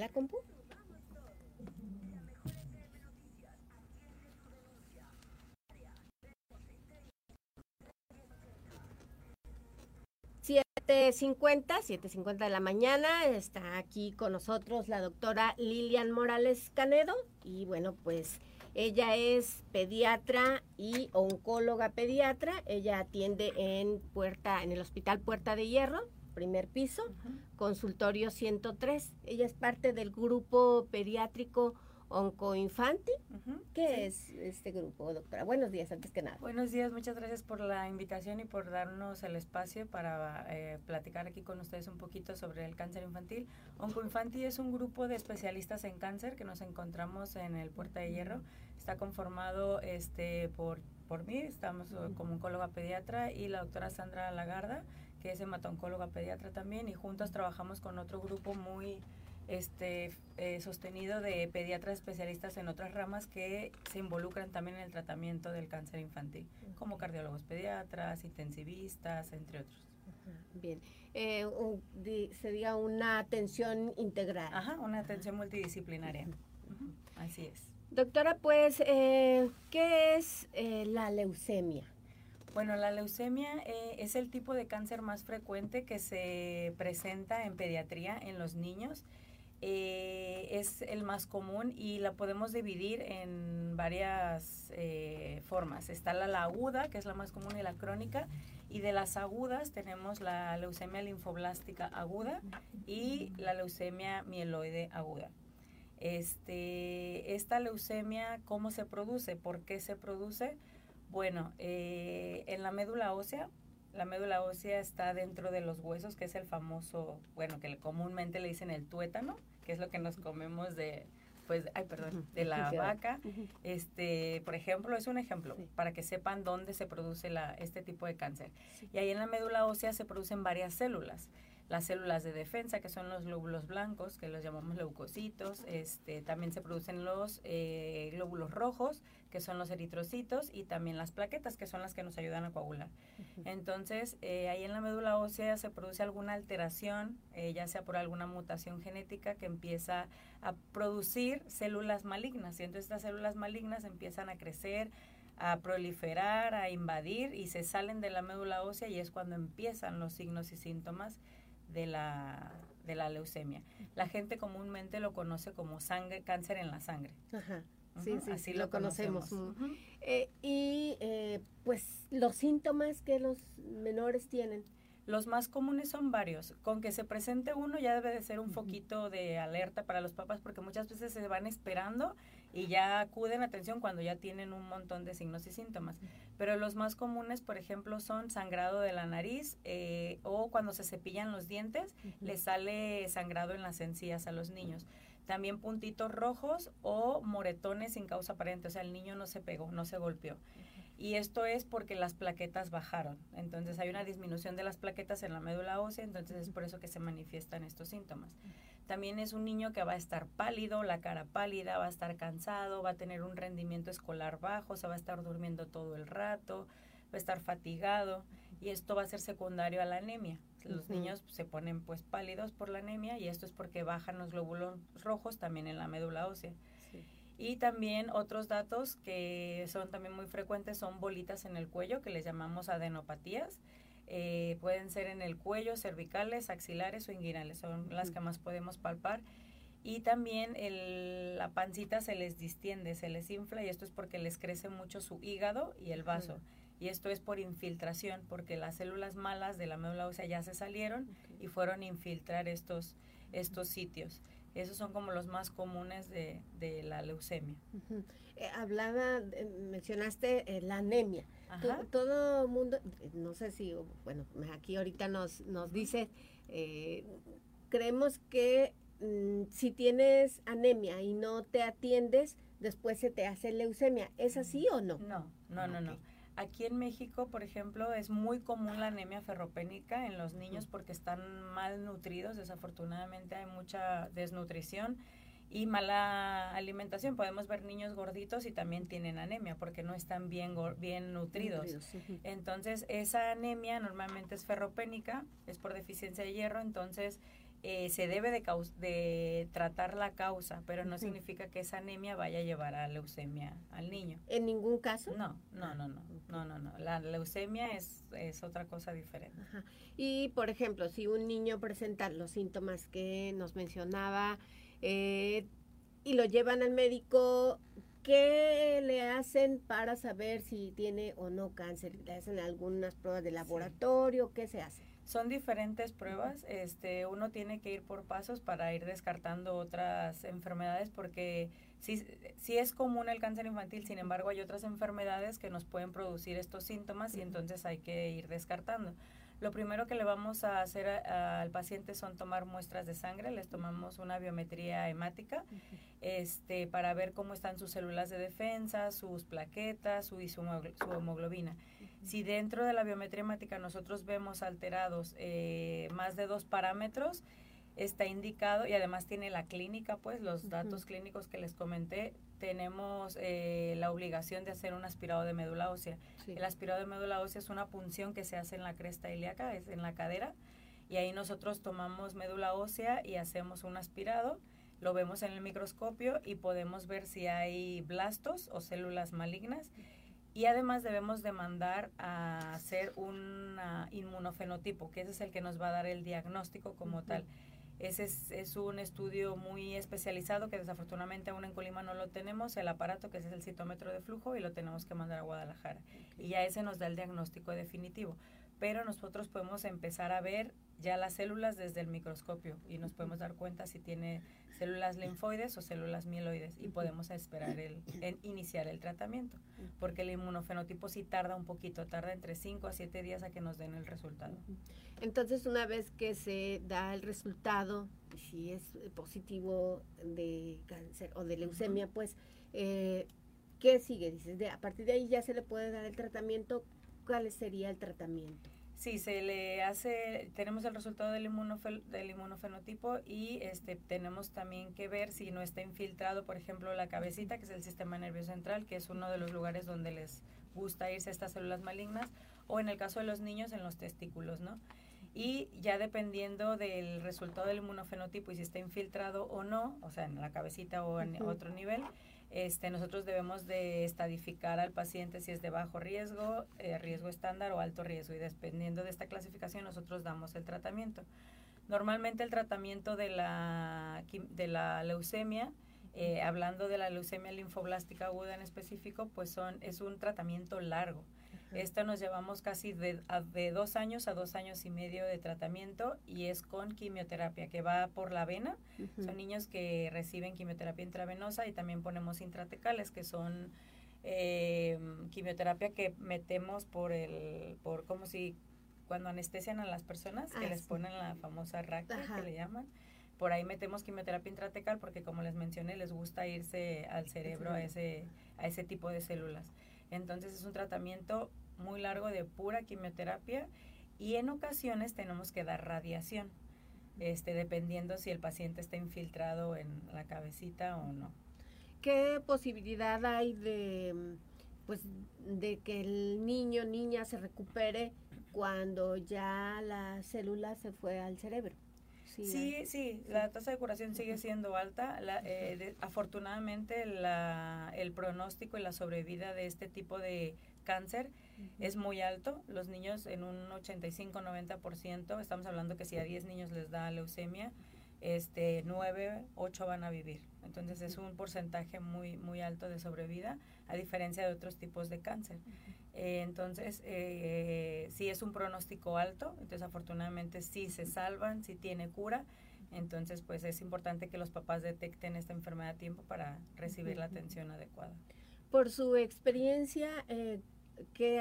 la compu? Siete cincuenta, siete cincuenta de la mañana, está aquí con nosotros la doctora Lilian Morales Canedo y bueno, pues ella es pediatra y oncóloga pediatra. Ella atiende en Puerta, en el Hospital Puerta de Hierro, primer piso, consultorio 103. Ella es parte del grupo pediátrico Oncoinfanti. ¿Qué es este grupo, doctora? Buenos días, antes que nada. Buenos días, muchas gracias por la invitación y por darnos el espacio para eh, platicar aquí con ustedes un poquito sobre el cáncer infantil. Oncoinfanti es un grupo de especialistas en cáncer que nos encontramos en el Puerta de Hierro. Está conformado este, por, por mí, estamos como oncóloga pediatra, y la doctora Sandra Lagarda, que es hematoncóloga pediatra también, y juntos trabajamos con otro grupo muy este, eh, sostenido de pediatras especialistas en otras ramas que se involucran también en el tratamiento del cáncer infantil, como cardiólogos pediatras, intensivistas, entre otros. Bien, eh, se diga una atención integral. Ajá, una atención multidisciplinaria. Así es. Doctora, pues, eh, ¿qué es la leucemia? Bueno, la leucemia es el tipo de cáncer más frecuente que se presenta en pediatría en los niños eh, es el más común y la podemos dividir en varias eh, formas. Está la, aguda, que es la más común, y la crónica. Y de las agudas tenemos la leucemia linfoblástica aguda y la leucemia mieloide aguda. Este, esta leucemia, ¿cómo se produce? ¿Por qué se produce? Bueno, eh, en la médula ósea la médula ósea está dentro de los huesos, que es el famoso, bueno, que comúnmente le dicen el tuétano, que es lo que nos comemos de, pues, ay, perdón, de la vaca. Este, por ejemplo, es un ejemplo para que sepan dónde se produce la, este tipo de cáncer. Y ahí en la médula ósea se producen varias células las células de defensa, que son los glóbulos blancos, que los llamamos leucocitos. Este, también se producen los eh, glóbulos rojos, que son los eritrocitos, y también las plaquetas, que son las que nos ayudan a coagular. Entonces, eh, ahí en la médula ósea se produce alguna alteración, eh, ya sea por alguna mutación genética, que empieza a producir células malignas. Y entonces estas células malignas empiezan a crecer, a proliferar, a invadir y se salen de la médula ósea y es cuando empiezan los signos y síntomas de la, de la leucemia. La gente comúnmente lo conoce como sangre, cáncer en la sangre. Ajá. Sí, sí, así lo, conocemos. Eh, y eh, pues los síntomas que los menores tienen. Los más comunes son varios. Con que se presente uno ya debe de ser un foquito de alerta para los papás porque muchas veces se van esperando y ya acuden a atención cuando ya tienen un montón de signos y síntomas. Pero los más comunes, por ejemplo, son sangrado de la nariz eh, o cuando se cepillan los dientes, les sale sangrado en las encías a los niños. También puntitos rojos o moretones sin causa aparente, o sea, el niño no se pegó, no se golpeó. Y esto es porque las plaquetas bajaron. Entonces hay una disminución de las plaquetas en la médula ósea, entonces es por eso que se manifiestan estos síntomas. También es un niño que va a estar pálido, la cara pálida, va a estar cansado, va a tener un rendimiento escolar bajo, se va a estar durmiendo todo el rato, va a estar fatigado y esto va a ser secundario a la anemia. Los niños se ponen pues pálidos por la anemia y esto es porque bajan los glóbulos rojos también en la médula ósea. Y también otros datos que son también muy frecuentes son bolitas en el cuello, que les llamamos adenopatías. Eh, pueden ser en el cuello, cervicales, axilares o inguinales, son las que más podemos palpar. Y también el, la pancita se les distiende, se les infla y esto es porque les crece mucho su hígado y el vaso. Y esto es por infiltración, porque las células malas de la médula ósea ya se salieron y fueron a infiltrar estos, estos sitios. Esos son como los más comunes de, de la leucemia. Eh, hablaba, mencionaste eh, la anemia. Todo mundo, no sé si, bueno, aquí ahorita nos, nos dice, eh, creemos que mm, si tienes anemia y no te atiendes, después se te hace leucemia. ¿Es así o no? No, no, no, no. Aquí en México, por ejemplo, es muy común la anemia ferropénica en los niños porque están mal nutridos. Desafortunadamente hay mucha desnutrición y mala alimentación. Podemos ver niños gorditos y también tienen anemia porque no están bien, bien nutridos. Entonces, esa anemia normalmente es ferropénica, es por deficiencia de hierro. Entonces, eh, se debe de, de tratar la causa, pero no significa que esa anemia vaya a llevar a leucemia al niño. ¿En ningún caso? No, no, no, no, no, no, no. La leucemia es, es otra cosa diferente. Y, por ejemplo, si un niño presenta los síntomas que nos mencionaba eh, y lo llevan al médico, ¿qué le hacen para saber si tiene o no cáncer? ¿Le hacen algunas pruebas de laboratorio? ¿Qué se hace? Son diferentes pruebas, este, uno tiene que ir por pasos para ir descartando otras enfermedades porque sí, sí es común el cáncer infantil, sin embargo hay otras enfermedades que nos pueden producir estos síntomas y entonces hay que ir descartando. Lo primero que le vamos a hacer al paciente son tomar muestras de sangre, les tomamos una biometría hemática este, para ver cómo están sus células de defensa, sus plaquetas, su, su, su hemoglobina. Si dentro de la biometría hemática nosotros vemos alterados eh, más de dos parámetros, está indicado y además tiene la clínica, pues los datos clínicos que les comenté, tenemos eh, la obligación de hacer un aspirado de médula ósea. El aspirado de médula ósea es una punción que se hace en la cresta ilíaca, es en la cadera, y ahí nosotros tomamos médula ósea y hacemos un aspirado, lo vemos en el microscopio y podemos ver si hay blastos o células malignas y además debemos de mandar a hacer un inmunofenotipo, que ese es el que nos va a dar el diagnóstico como tal. Ese es, un estudio muy especializado que desafortunadamente aún en Colima no lo tenemos, el aparato que es el citómetro de flujo y lo tenemos que mandar a Guadalajara. Y ya ese nos da el diagnóstico definitivo. Pero nosotros podemos empezar a ver ya las células desde el microscopio y nos podemos dar cuenta si tiene células linfoides o células mieloides y podemos esperar el, iniciar el tratamiento, porque el inmunofenotipo sí tarda un poquito, tarda entre 5 a 7 días a que nos den el resultado. Entonces, una vez que se da el resultado, si es positivo de cáncer o de leucemia, pues, eh, ¿qué sigue? Dices, de, a partir de ahí ya se le puede dar el tratamiento. ¿Cuál sería el tratamiento? Sí, se le hace, tenemos el resultado del, del inmunofenotipo y este, tenemos también que ver si no está infiltrado, por ejemplo, la cabecita, que es el sistema nervioso central, que es uno de los lugares donde les gusta irse estas células malignas, o en el caso de los niños, en los testículos, ¿no? Y ya dependiendo del resultado del inmunofenotipo y si está infiltrado o no, o sea, en la cabecita o en otro nivel, este, nosotros debemos de estadificar al paciente si es de bajo riesgo, eh, riesgo estándar o alto riesgo y dependiendo de esta clasificación nosotros damos el tratamiento. Normalmente el tratamiento de la, de la leucemia, eh, hablando de la leucemia linfoblástica aguda en específico, pues son, es un tratamiento largo. Esto nos llevamos casi de, de, dos años a dos años y medio de tratamiento y es con quimioterapia que va por la vena. Son niños que reciben quimioterapia intravenosa y también ponemos intratecales que son eh, quimioterapia que metemos por el, por como si cuando anestesian a las personas, que ah, les ponen la famosa rack que le llaman. Por ahí metemos quimioterapia intratecal porque como les mencioné, les gusta irse al cerebro a ese, a ese tipo de células. Entonces es un tratamiento muy largo de pura quimioterapia y en ocasiones tenemos que dar radiación, este, dependiendo si el paciente está infiltrado en la cabecita o no. ¿Qué posibilidad hay de, pues, de que el niño niña se recupere cuando ya la célula se fue al cerebro? Sí, sí, la tasa de curación sigue siendo alta. Eh, afortunadamente, la, el pronóstico y la sobrevida de este tipo de cáncer es muy alto. Los niños en un 85-90%, estamos hablando que si a 10 niños les da leucemia, este 9, 8 van a vivir. Entonces es un porcentaje muy, muy alto de sobrevida, a diferencia de otros tipos de cáncer. Eh, entonces, eh, sí es un pronóstico alto, entonces afortunadamente sí se salvan, sí tiene cura, entonces pues es importante que los papás detecten esta enfermedad a tiempo para recibir la atención adecuada. Por su experiencia, eh,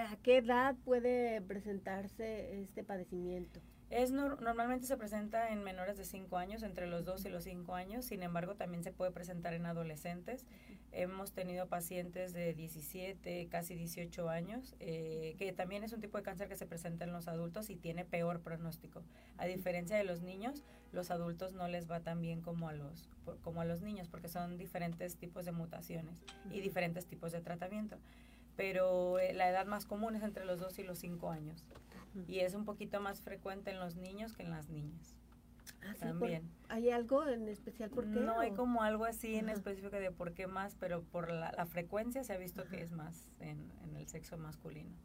¿a qué edad puede presentarse este padecimiento? Es normalmente se presenta en menores de 5 años, entre los 2 y los 5 años, sin embargo también se puede presentar en adolescentes. Hemos tenido pacientes de 17, casi 18 años, eh, que también es un tipo de cáncer que se presenta en los adultos y tiene peor pronóstico. A diferencia de los niños, los adultos no les va tan bien como a los, como a los niños, porque son diferentes tipos de mutaciones y diferentes tipos de tratamiento. Pero eh, la edad más común es entre los 2 y los 5 años y es un poquito más frecuente en los niños que en las niñas. Ah, también. ¿Hay algo en especial por qué? No hay como algo así en específico de por qué más, pero por la, frecuencia se ha visto que es más en, el sexo masculino.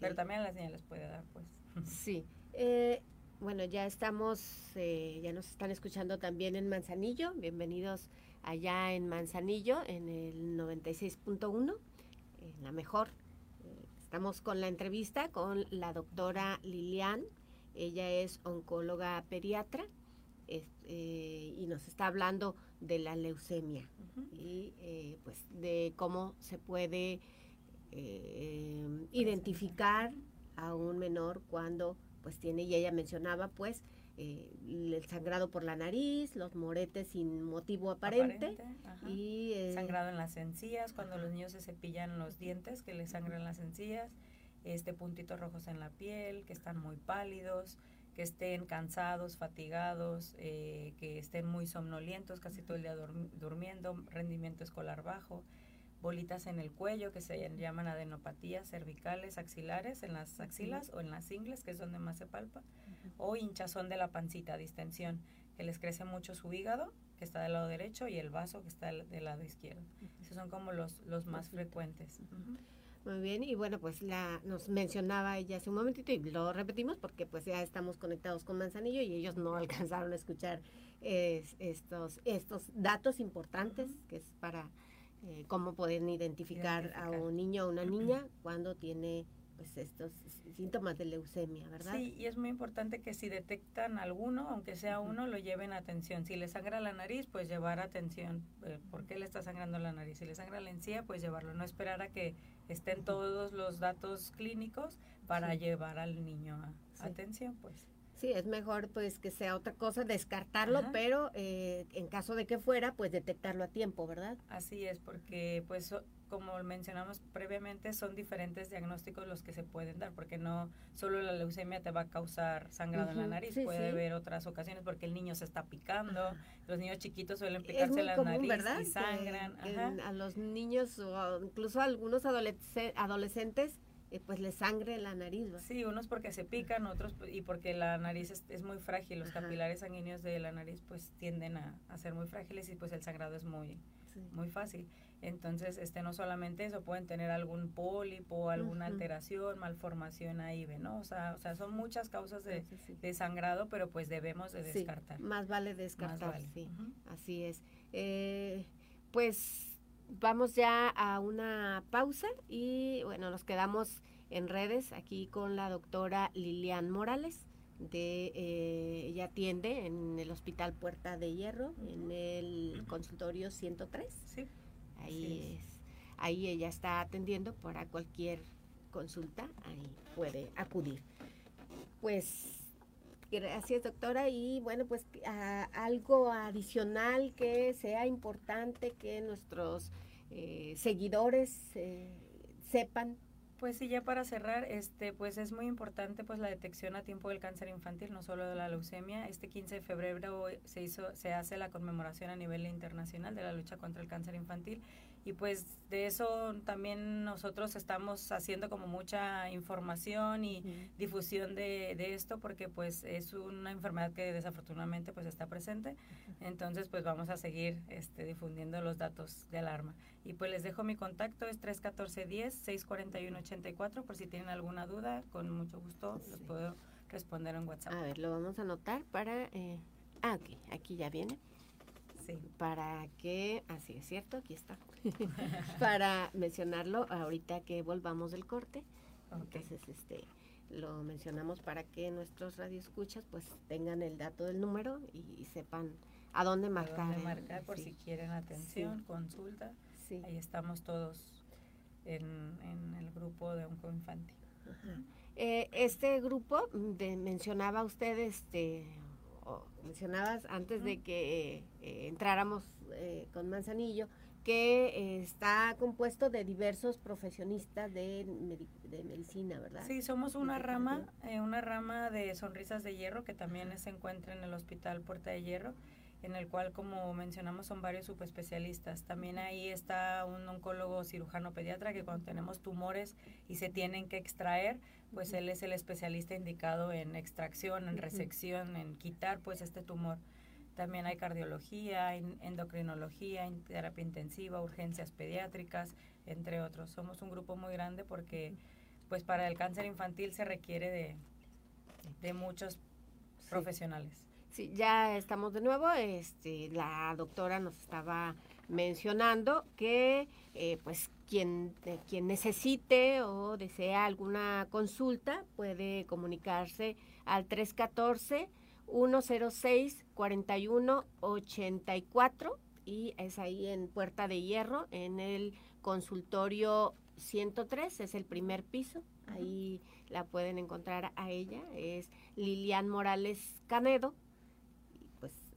Pero también a las niñas les puede dar, pues. Sí. Eh, bueno, ya estamos, eh, ya nos están escuchando también en Manzanillo. Bienvenidos allá en Manzanillo, en el 96.1, en la mejor. Eh, estamos con la entrevista con la doctora Lilian. Ella es oncóloga pediatra eh, y nos está hablando de la leucemia y eh, pues de cómo se puede eh, identificar a un menor cuando pues tiene y ella mencionaba pues el sangrado por la nariz, los moretes sin motivo aparente, y sangrado en las encías cuando los niños se cepillan los dientes que les sangran las encías, este puntitos rojos en la piel, que están muy pálidos, que estén cansados, fatigados, eh, que estén muy somnolientos, casi todo el día durmiendo, rendimiento escolar bajo, bolitas en el cuello que se llaman adenopatías cervicales, axilares, en las axilas o en las ingles, que es donde más se palpa, o hinchazón de la pancita, distensión, que les crece mucho su hígado, que está del lado derecho, y el vaso, que está del lado izquierdo. Esos son como los, los más frecuentes. Muy bien, y bueno, pues la nos mencionaba ella hace un momentito y lo repetimos porque pues ya estamos conectados con Manzanillo y ellos no alcanzaron a escuchar estos, estos datos importantes que es para eh, cómo pueden identificar, a un niño o una niña cuando tiene pues estos síntomas de leucemia, ¿verdad? Sí, y es muy importante que si detectan alguno, aunque sea uno, lo lleven a atención. Si le sangra la nariz, pues llevar atención. Eh, ¿Por qué le está sangrando la nariz? Si le sangra la encía, pues llevarlo. No esperar a que estén todos los datos clínicos para llevar al niño a atención, pues. Sí, es mejor pues que sea otra cosa, descartarlo, pero eh, en caso de que fuera, pues detectarlo a tiempo, ¿verdad? Así es, porque pues como mencionamos previamente, son diferentes diagnósticos los que se pueden dar, porque no solo la leucemia te va a causar sangrado en la nariz, puede haber otras ocasiones porque el niño se está picando, los niños chiquitos suelen picarse la nariz y sangran. a los niños o incluso a algunos adolescentes eh, pues le sangre la nariz. Sí, unos porque se pican, otros y porque la nariz es, muy frágil, los capilares sanguíneos de la nariz pues tienden a, ser muy frágiles y pues el sangrado es muy, muy fácil. Entonces, este no solamente eso, pueden tener algún pólipo, alguna alteración, malformación ahí, ¿no? O sea, o sea, son muchas causas de, sangrado, pero pues debemos de descartar. más vale descartar, sí, así es. Eh, pues vamos ya a una pausa y bueno, nos quedamos en redes aquí con la doctora Lilian Morales. De, eh, ella atiende en el Hospital Puerta de Hierro, en el consultorio 103. Sí. Ahí es. Ahí ella está atendiendo para cualquier consulta, ahí puede acudir. Pues Gracias, doctora. Y bueno, pues algo adicional que sea importante que nuestros eh, seguidores eh, sepan. Pues sí, ya para cerrar, este, pues es muy importante pues la detección a tiempo del cáncer infantil, no solo de la leucemia. Este 15 de febrero se hizo, se hace la conmemoración a nivel internacional de la lucha contra el cáncer infantil y pues de eso también nosotros estamos haciendo como mucha información y difusión de, de, esto porque pues es una enfermedad que desafortunadamente pues está presente. Entonces pues vamos a seguir este, difundiendo los datos de alarma. Y pues les dejo mi contacto es 314 10 641 84 por si tienen alguna duda con mucho gusto les puedo responder en WhatsApp. A ver lo vamos a anotar para eh, ah ok aquí ya viene para que, así es cierto, aquí está, para mencionarlo ahorita que volvamos del corte. Entonces, este, lo mencionamos para que nuestros radioescuchas pues tengan el dato del número y, sepan a dónde marcar. dónde marcar por si quieren atención, consulta. Ahí estamos todos en, el grupo de Oncoinfantil. Eh, este grupo de, mencionaba usted este mencionabas antes de que eh, entráramos eh, con Manzanillo, que eh, está compuesto de diversos profesionistas de, de, medicina, ¿verdad? Sí, somos una rama, una rama de Sonrisas de Hierro que también se encuentra en el Hospital Puerta de Hierro. En el cual, como mencionamos, son varios subespecialistas. También ahí está un oncólogo cirujano pediatra que cuando tenemos tumores y se tienen que extraer, pues él es el especialista indicado en extracción, en resección, en quitar pues este tumor. También hay cardiología, endocrinología, terapia intensiva, urgencias pediátricas, entre otros. Somos un grupo muy grande porque pues para el cáncer infantil se requiere de, muchos profesionales. Sí, ya estamos de nuevo. Este, la doctora nos estaba mencionando que eh, pues quien, eh, quien necesite o desea alguna consulta puede comunicarse al 314 106 4184 y es ahí en Puerta de Hierro, en el consultorio 103, es el primer piso. Ahí la pueden encontrar a ella, es Lilian Morales Canedo.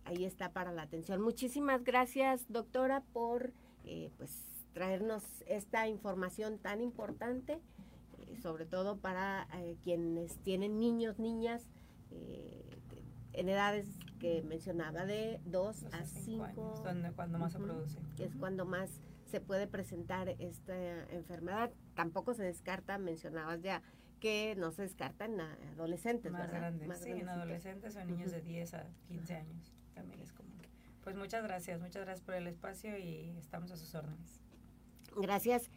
Ahí está para la atención. Muchísimas gracias, doctora, por eh, pues traernos esta información tan importante, eh, sobre todo para eh, quienes tienen niños, niñas en edades que mencionaba de 2 a 5 años, cuando más se produce. Es cuando más se puede presentar esta enfermedad. Tampoco se descarta, mencionabas ya, que no se descarta en adolescentes, más Grandes, sí, en adolescentes o niños de 10 a 15 años también es. Pues muchas gracias, muchas gracias por el espacio y estamos a sus órdenes. Gracias.